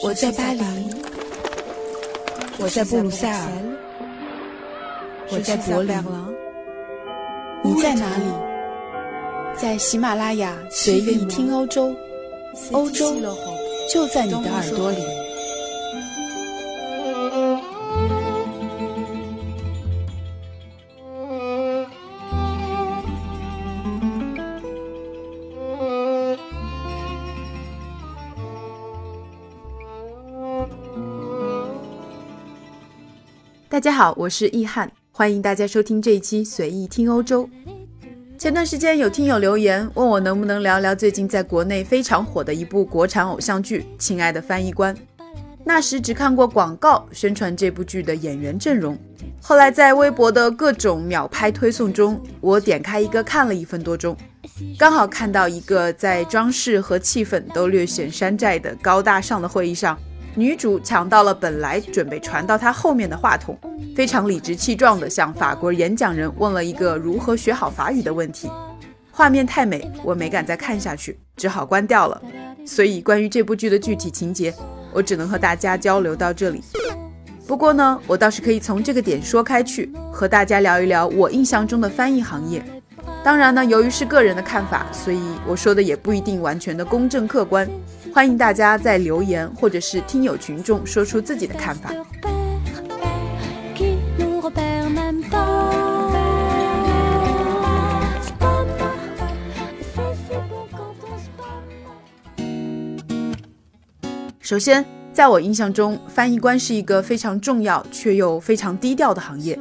我在巴黎，我在布鲁塞尔，我在柏林，你在哪里？在喜马拉雅随意听欧洲，欧洲就在你的耳朵里。大家好，我是易翰，欢迎大家收听这一期随意听欧洲。前段时间有听友留言问我能不能聊聊最近在国内非常火的一部国产偶像剧《亲爱的翻译官》。那时只看过广告宣传这部剧的演员阵容，后来在微博的各种秒拍推送中，我点开一个看了一分多钟，刚好看到一个在装饰和气氛都略显山寨的高大上的会议上。女主抢到了本来准备传到她后面的话筒，非常理直气壮地向法国演讲人问了一个如何学好法语的问题。画面太美，我没敢再看下去，只好关掉了。所以关于这部剧的具体情节，我只能和大家交流到这里。不过呢，我倒是可以从这个点说开去，和大家聊一聊我印象中的翻译行业。当然呢，由于是个人的看法，所以我说的也不一定完全的公正客观。欢迎大家在留言或者是听友群中说出自己的看法。首先，在我印象中，翻译官是一个非常重要却又非常低调的行业。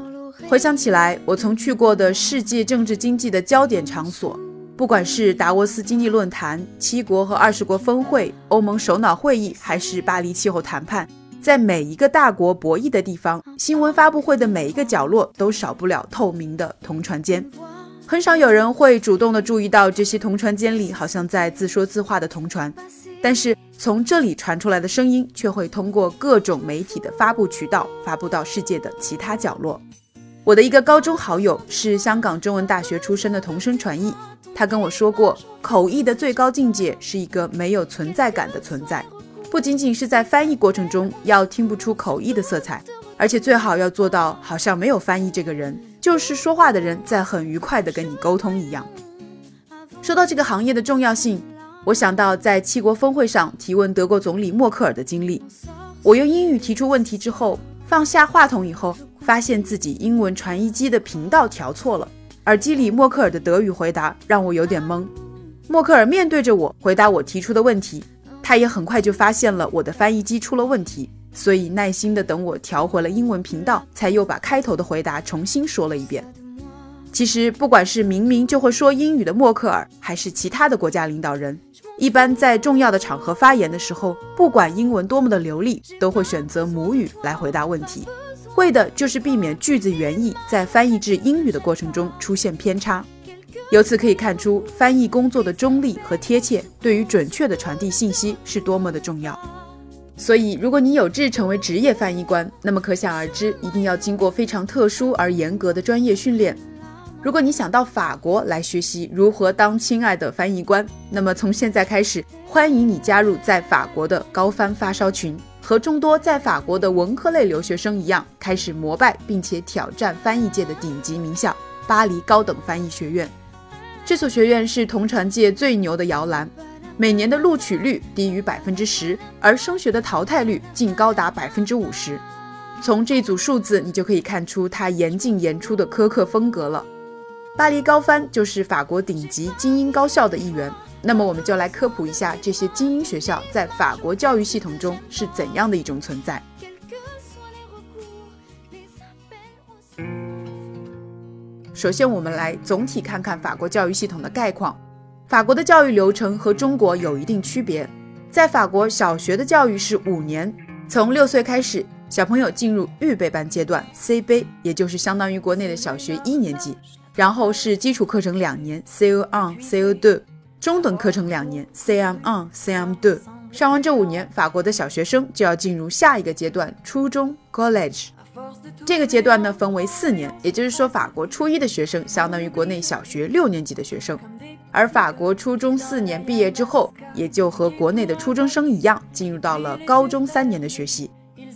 回想起来，我曾去过的世界政治经济的焦点场所。不管是达沃斯经济论坛、七国和二十国峰会、欧盟首脑会议，还是巴黎气候谈判，在每一个大国博弈的地方，新闻发布会的每一个角落都少不了透明的同船间。很少有人会主动的注意到这些同船间里好像在自说自话的同船，但是从这里传出来的声音却会通过各种媒体的发布渠道发布到世界的其他角落。我的一个高中好友是香港中文大学出身的同声传译。他跟我说过，口译的最高境界是一个没有存在感的存在，不仅仅是在翻译过程中要听不出口译的色彩，而且最好要做到好像没有翻译这个人，就是说话的人在很愉快的跟你沟通一样。说到这个行业的重要性，我想到在七国峰会上提问德国总理默克尔的经历。我用英语提出问题之后，放下话筒以后，发现自己英文传译机的频道调错了。耳机里默克尔的德语回答让我有点懵。默克尔面对着我回答我提出的问题，他也很快就发现了我的翻译机出了问题，所以耐心的等我调回了英文频道，才又把开头的回答重新说了一遍。其实，不管是明明就会说英语的默克尔，还是其他的国家领导人，一般在重要的场合发言的时候，不管英文多么的流利，都会选择母语来回答问题。为的就是避免句子原意在翻译至英语的过程中出现偏差。由此可以看出，翻译工作的中立和贴切，对于准确的传递信息是多么的重要。所以，如果你有志成为职业翻译官，那么可想而知，一定要经过非常特殊而严格的专业训练。如果你想到法国来学习如何当亲爱的翻译官，那么从现在开始，欢迎你加入在法国的高翻发烧群。和众多在法国的文科类留学生一样，开始膜拜并且挑战翻译界的顶级名校——巴黎高等翻译学院。这所学院是同传界最牛的摇篮，每年的录取率低于百分之十，而升学的淘汰率竟高达百分之五十。从这组数字，你就可以看出它严进严出的苛刻风格了。巴黎高翻就是法国顶级精英高校的一员。那么我们就来科普一下这些精英学校在法国教育系统中是怎样的一种存在。首先，我们来总体看看法国教育系统的概况。法国的教育流程和中国有一定区别。在法国，小学的教育是五年，从六岁开始，小朋友进入预备班阶段 （C 杯），也就是相当于国内的小学一年级，然后是基础课程两年 （CE1、CE2）。中等课程两年，CM1、CM2，上完这五年，法国的小学生就要进入下一个阶段——初中 （College）。这个阶段呢，分为四年，也就是说，法国初一的学生相当于国内小学六年级的学生。而法国初中四年毕业之后，也就和国内的初中生一样，进入到了高中三年的学习。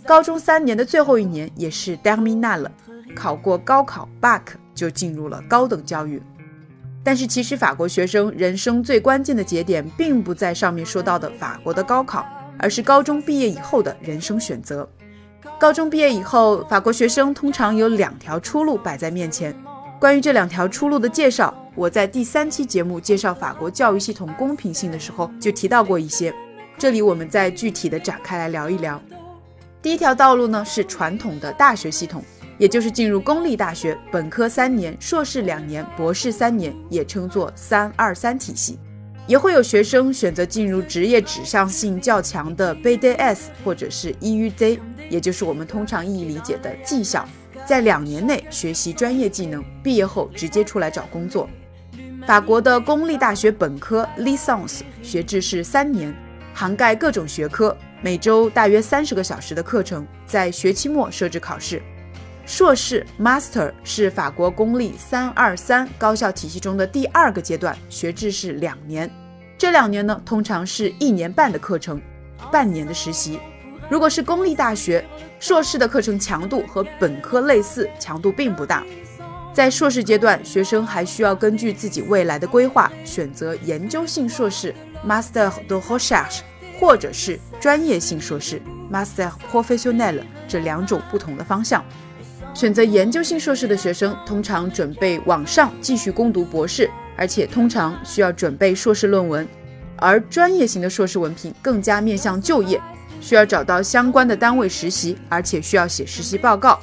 高中三年的最后一年也是 terminal，考过高考 bac 就进入了高等教育。但是其实法国学生人生最关键的节点，并不在上面说到的法国的高考，而是高中毕业以后的人生选择。高中毕业以后，法国学生通常有两条出路摆在面前。关于这两条出路的介绍，我在第三期节目介绍法国教育系统公平性的时候就提到过一些，这里我们再具体的展开来聊一聊。第一条道路呢是传统的大学系统，也就是进入公立大学，本科三年，硕士两年，博士三年，也称作三二三体系。也会有学生选择进入职业指向性较强的 BDS 或者是 EUZ，也就是我们通常意义理解的技校。在两年内学习专业技能，毕业后直接出来找工作。法国的公立大学本科 licence 学制是三年，涵盖各种学科，每周大约三十个小时的课程，在学期末设置考试。硕士 master 是法国公立三二三高校体系中的第二个阶段，学制是两年。这两年呢，通常是一年半的课程，半年的实习。如果是公立大学，硕士的课程强度和本科类似，强度并不大。在硕士阶段，学生还需要根据自己未来的规划，选择研究性硕士 （Master de Recherche） 或者是专业性硕士 （Master Professionnel） 这两种不同的方向。选择研究性硕士的学生，通常准备往上继续攻读博士，而且通常需要准备硕士论文。而专业型的硕士文凭更加面向就业。需要找到相关的单位实习，而且需要写实习报告。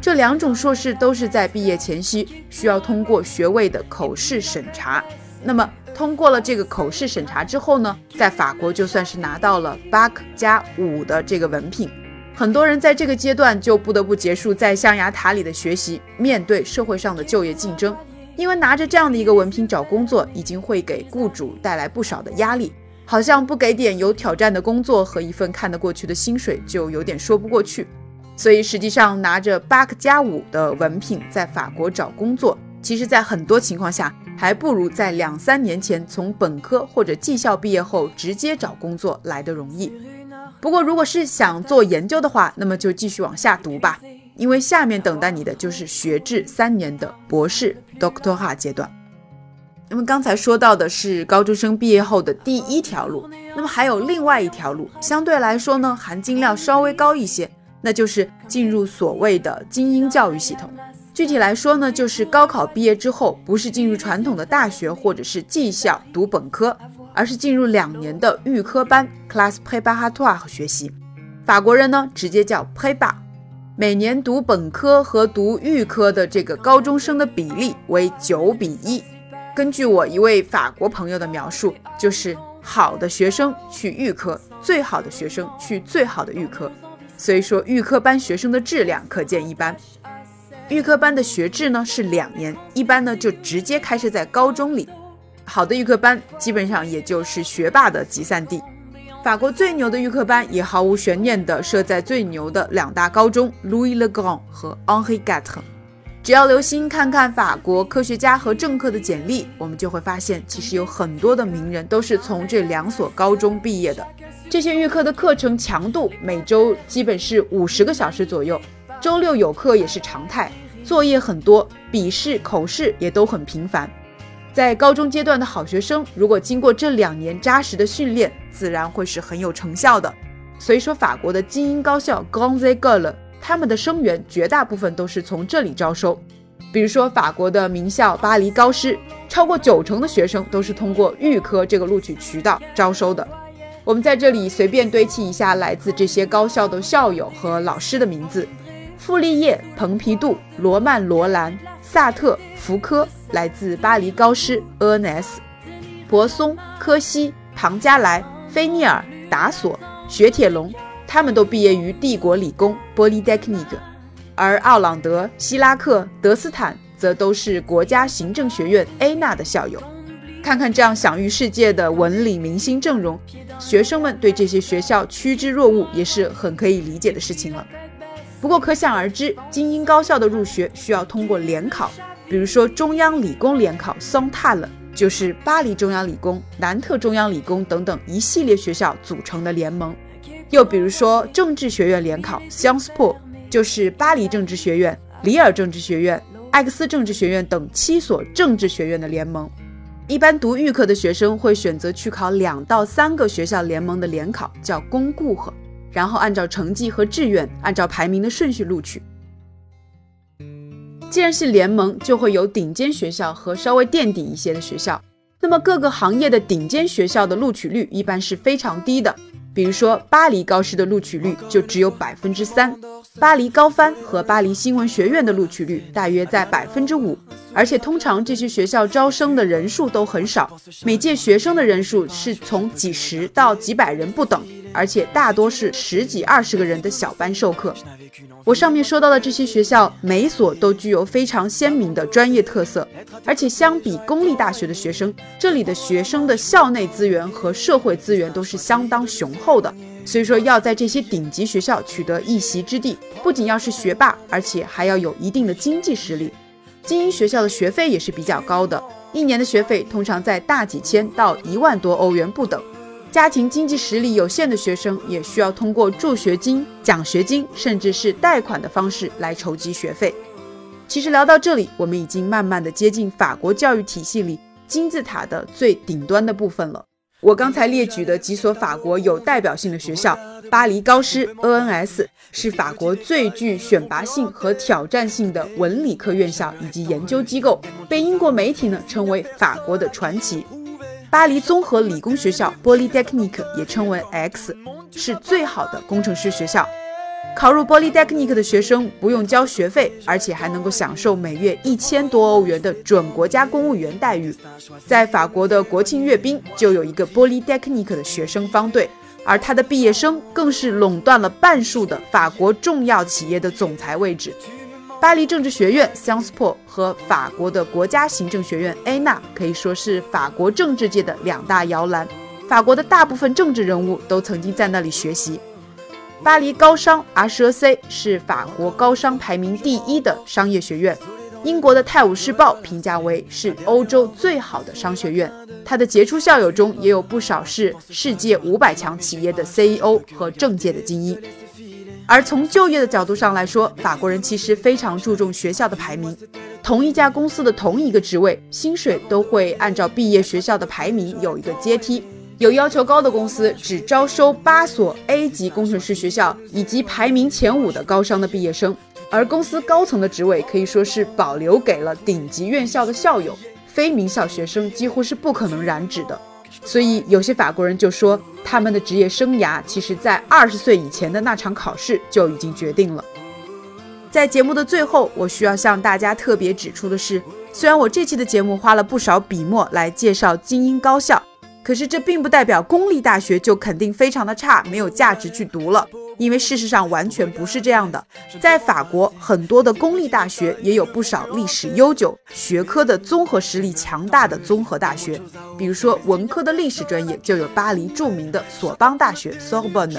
这两种硕士都是在毕业前夕需要通过学位的口试审查。那么通过了这个口试审查之后呢，在法国就算是拿到了 Bac 加五的这个文凭。很多人在这个阶段就不得不结束在象牙塔里的学习，面对社会上的就业竞争。因为拿着这样的一个文凭找工作，已经会给雇主带来不少的压力。好像不给点有挑战的工作和一份看得过去的薪水，就有点说不过去。所以实际上拿着八个加五的文凭在法国找工作，其实在很多情况下还不如在两三年前从本科或者技校毕业后直接找工作来的容易。不过如果是想做研究的话，那么就继续往下读吧，因为下面等待你的就是学制三年的博士 （Doctor） 哈阶段。那么刚才说到的是高中生毕业后的第一条路，那么还有另外一条路，相对来说呢含金量稍微高一些，那就是进入所谓的精英教育系统。具体来说呢，就是高考毕业之后，不是进入传统的大学或者是技校读本科，而是进入两年的预科班 （class préparatoire） 学习。法国人呢直接叫 prépa。每年读本科和读预科的这个高中生的比例为九比一。根据我一位法国朋友的描述，就是好的学生去预科，最好的学生去最好的预科。所以说，预科班学生的质量可见一斑。预科班的学制呢是两年，一般呢就直接开设在高中里。好的预科班基本上也就是学霸的集散地。法国最牛的预科班也毫无悬念地设在最牛的两大高中 Louis Le Grand 和 Henri Quatre。只要留心看看法国科学家和政客的简历，我们就会发现，其实有很多的名人都是从这两所高中毕业的。这些预科的课程强度每周基本是五十个小时左右，周六有课也是常态，作业很多，笔试、口试也都很频繁。在高中阶段的好学生，如果经过这两年扎实的训练，自然会是很有成效的。所以说，法国的精英高校 Grandes Écoles。他们的生源绝大部分都是从这里招收，比如说法国的名校巴黎高师，超过九成的学生都是通过预科这个录取渠道招收的。我们在这里随便堆砌一下来自这些高校的校友和老师的名字：傅立叶、蓬皮杜、罗曼·罗兰、萨特、福柯，来自巴黎高师 ENS；博松、科西、庞加莱、菲涅尔、达索、雪铁龙。他们都毕业于帝国理工 （Polytechnique）；而奥朗德、希拉克、德斯坦则都是国家行政学院 A 纳的校友。看看这样享誉世界的文理明星阵容，学生们对这些学校趋之若鹜也是很可以理解的事情了。不过可想而知，精英高校的入学需要通过联考，比如说中央理工联考 s o n t a l 就是巴黎中央理工、南特中央理工等等一系列学校组成的联盟。又比如说政治学院联考 （Sciences Po），就是巴黎政治学院、里尔政治学院、艾克斯政治学院等七所政治学院的联盟。一般读预科的学生会选择去考两到三个学校联盟的联考，叫公固和，然后按照成绩和志愿，按照排名的顺序录取。既然是联盟，就会有顶尖学校和稍微垫底一些的学校。那么各个行业的顶尖学校的录取率一般是非常低的，比如说巴黎高师的录取率就只有百分之三，巴黎高翻和巴黎新闻学院的录取率大约在百分之五，而且通常这些学校招生的人数都很少，每届学生的人数是从几十到几百人不等。而且大多是十几二十个人的小班授课。我上面说到的这些学校，每所都具有非常鲜明的专业特色，而且相比公立大学的学生，这里的学生的校内资源和社会资源都是相当雄厚的。所以说，要在这些顶级学校取得一席之地，不仅要是学霸，而且还要有一定的经济实力。精英学校的学费也是比较高的，一年的学费通常在大几千到一万多欧元不等。家庭经济实力有限的学生也需要通过助学金、奖学金，甚至是贷款的方式来筹集学费。其实聊到这里，我们已经慢慢的接近法国教育体系里金字塔的最顶端的部分了。我刚才列举的几所法国有代表性的学校，巴黎高师 （ENS） 是法国最具选拔性和挑战性的文理科院校以及研究机构，被英国媒体呢称为法国的传奇。巴黎综合理工学校 （Polytechnique） 也称为 X，是最好的工程师学校。考入 Polytechnique 的学生不用交学费，而且还能够享受每月一千多欧元的准国家公务员待遇。在法国的国庆阅兵就有一个 Polytechnique 的学生方队，而他的毕业生更是垄断了半数的法国重要企业的总裁位置。巴黎政治学院 Sciences Po 和法国的国家行政学院 a n a 可以说是法国政治界的两大摇篮，法国的大部分政治人物都曾经在那里学习。巴黎高商 HEC 是法国高商排名第一的商业学院，英国的《泰晤士报》评价为是欧洲最好的商学院，它的杰出校友中也有不少是世界五百强企业的 CEO 和政界的精英。而从就业的角度上来说，法国人其实非常注重学校的排名。同一家公司的同一个职位，薪水都会按照毕业学校的排名有一个阶梯。有要求高的公司只招收八所 A 级工程师学校以及排名前五的高商的毕业生，而公司高层的职位可以说是保留给了顶级院校的校友，非名校学生几乎是不可能染指的。所以有些法国人就说，他们的职业生涯其实，在二十岁以前的那场考试就已经决定了。在节目的最后，我需要向大家特别指出的是，虽然我这期的节目花了不少笔墨来介绍精英高校，可是这并不代表公立大学就肯定非常的差，没有价值去读了。因为事实上完全不是这样的，在法国很多的公立大学也有不少历史悠久、学科的综合实力强大的综合大学。比如说文科的历史专业就有巴黎著名的索邦大学 （Sorbonne），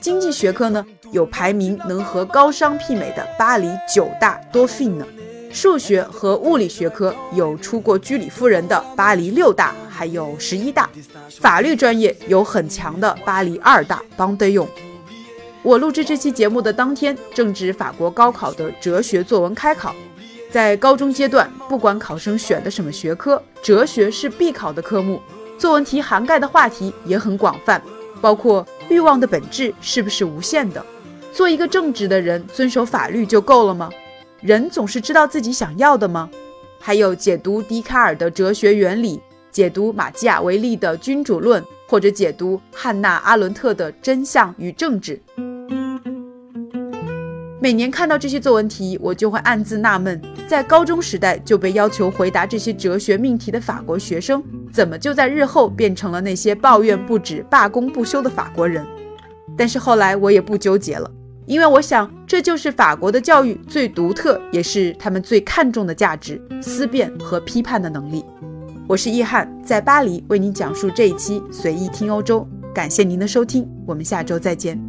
经济学科呢有排名能和高商媲美的巴黎九大 （Dauphine），数学和物理学科有出过居里夫人的巴黎六大，还有十一大。法律专业有很强的巴黎二大 b o n 我录制这期节目的当天，正值法国高考的哲学作文开考。在高中阶段，不管考生选的什么学科，哲学是必考的科目。作文题涵盖的话题也很广泛，包括欲望的本质是不是无限的？做一个正直的人，遵守法律就够了吗？人总是知道自己想要的吗？还有解读笛卡尔的哲学原理，解读马基雅维利的君主论，或者解读汉娜阿伦特的真相与政治。每年看到这些作文题，我就会暗自纳闷：在高中时代就被要求回答这些哲学命题的法国学生，怎么就在日后变成了那些抱怨不止、罢工不休的法国人？但是后来我也不纠结了，因为我想这就是法国的教育最独特，也是他们最看重的价值——思辨和批判的能力。我是易翰，在巴黎为您讲述这一期随意听欧洲。感谢您的收听，我们下周再见。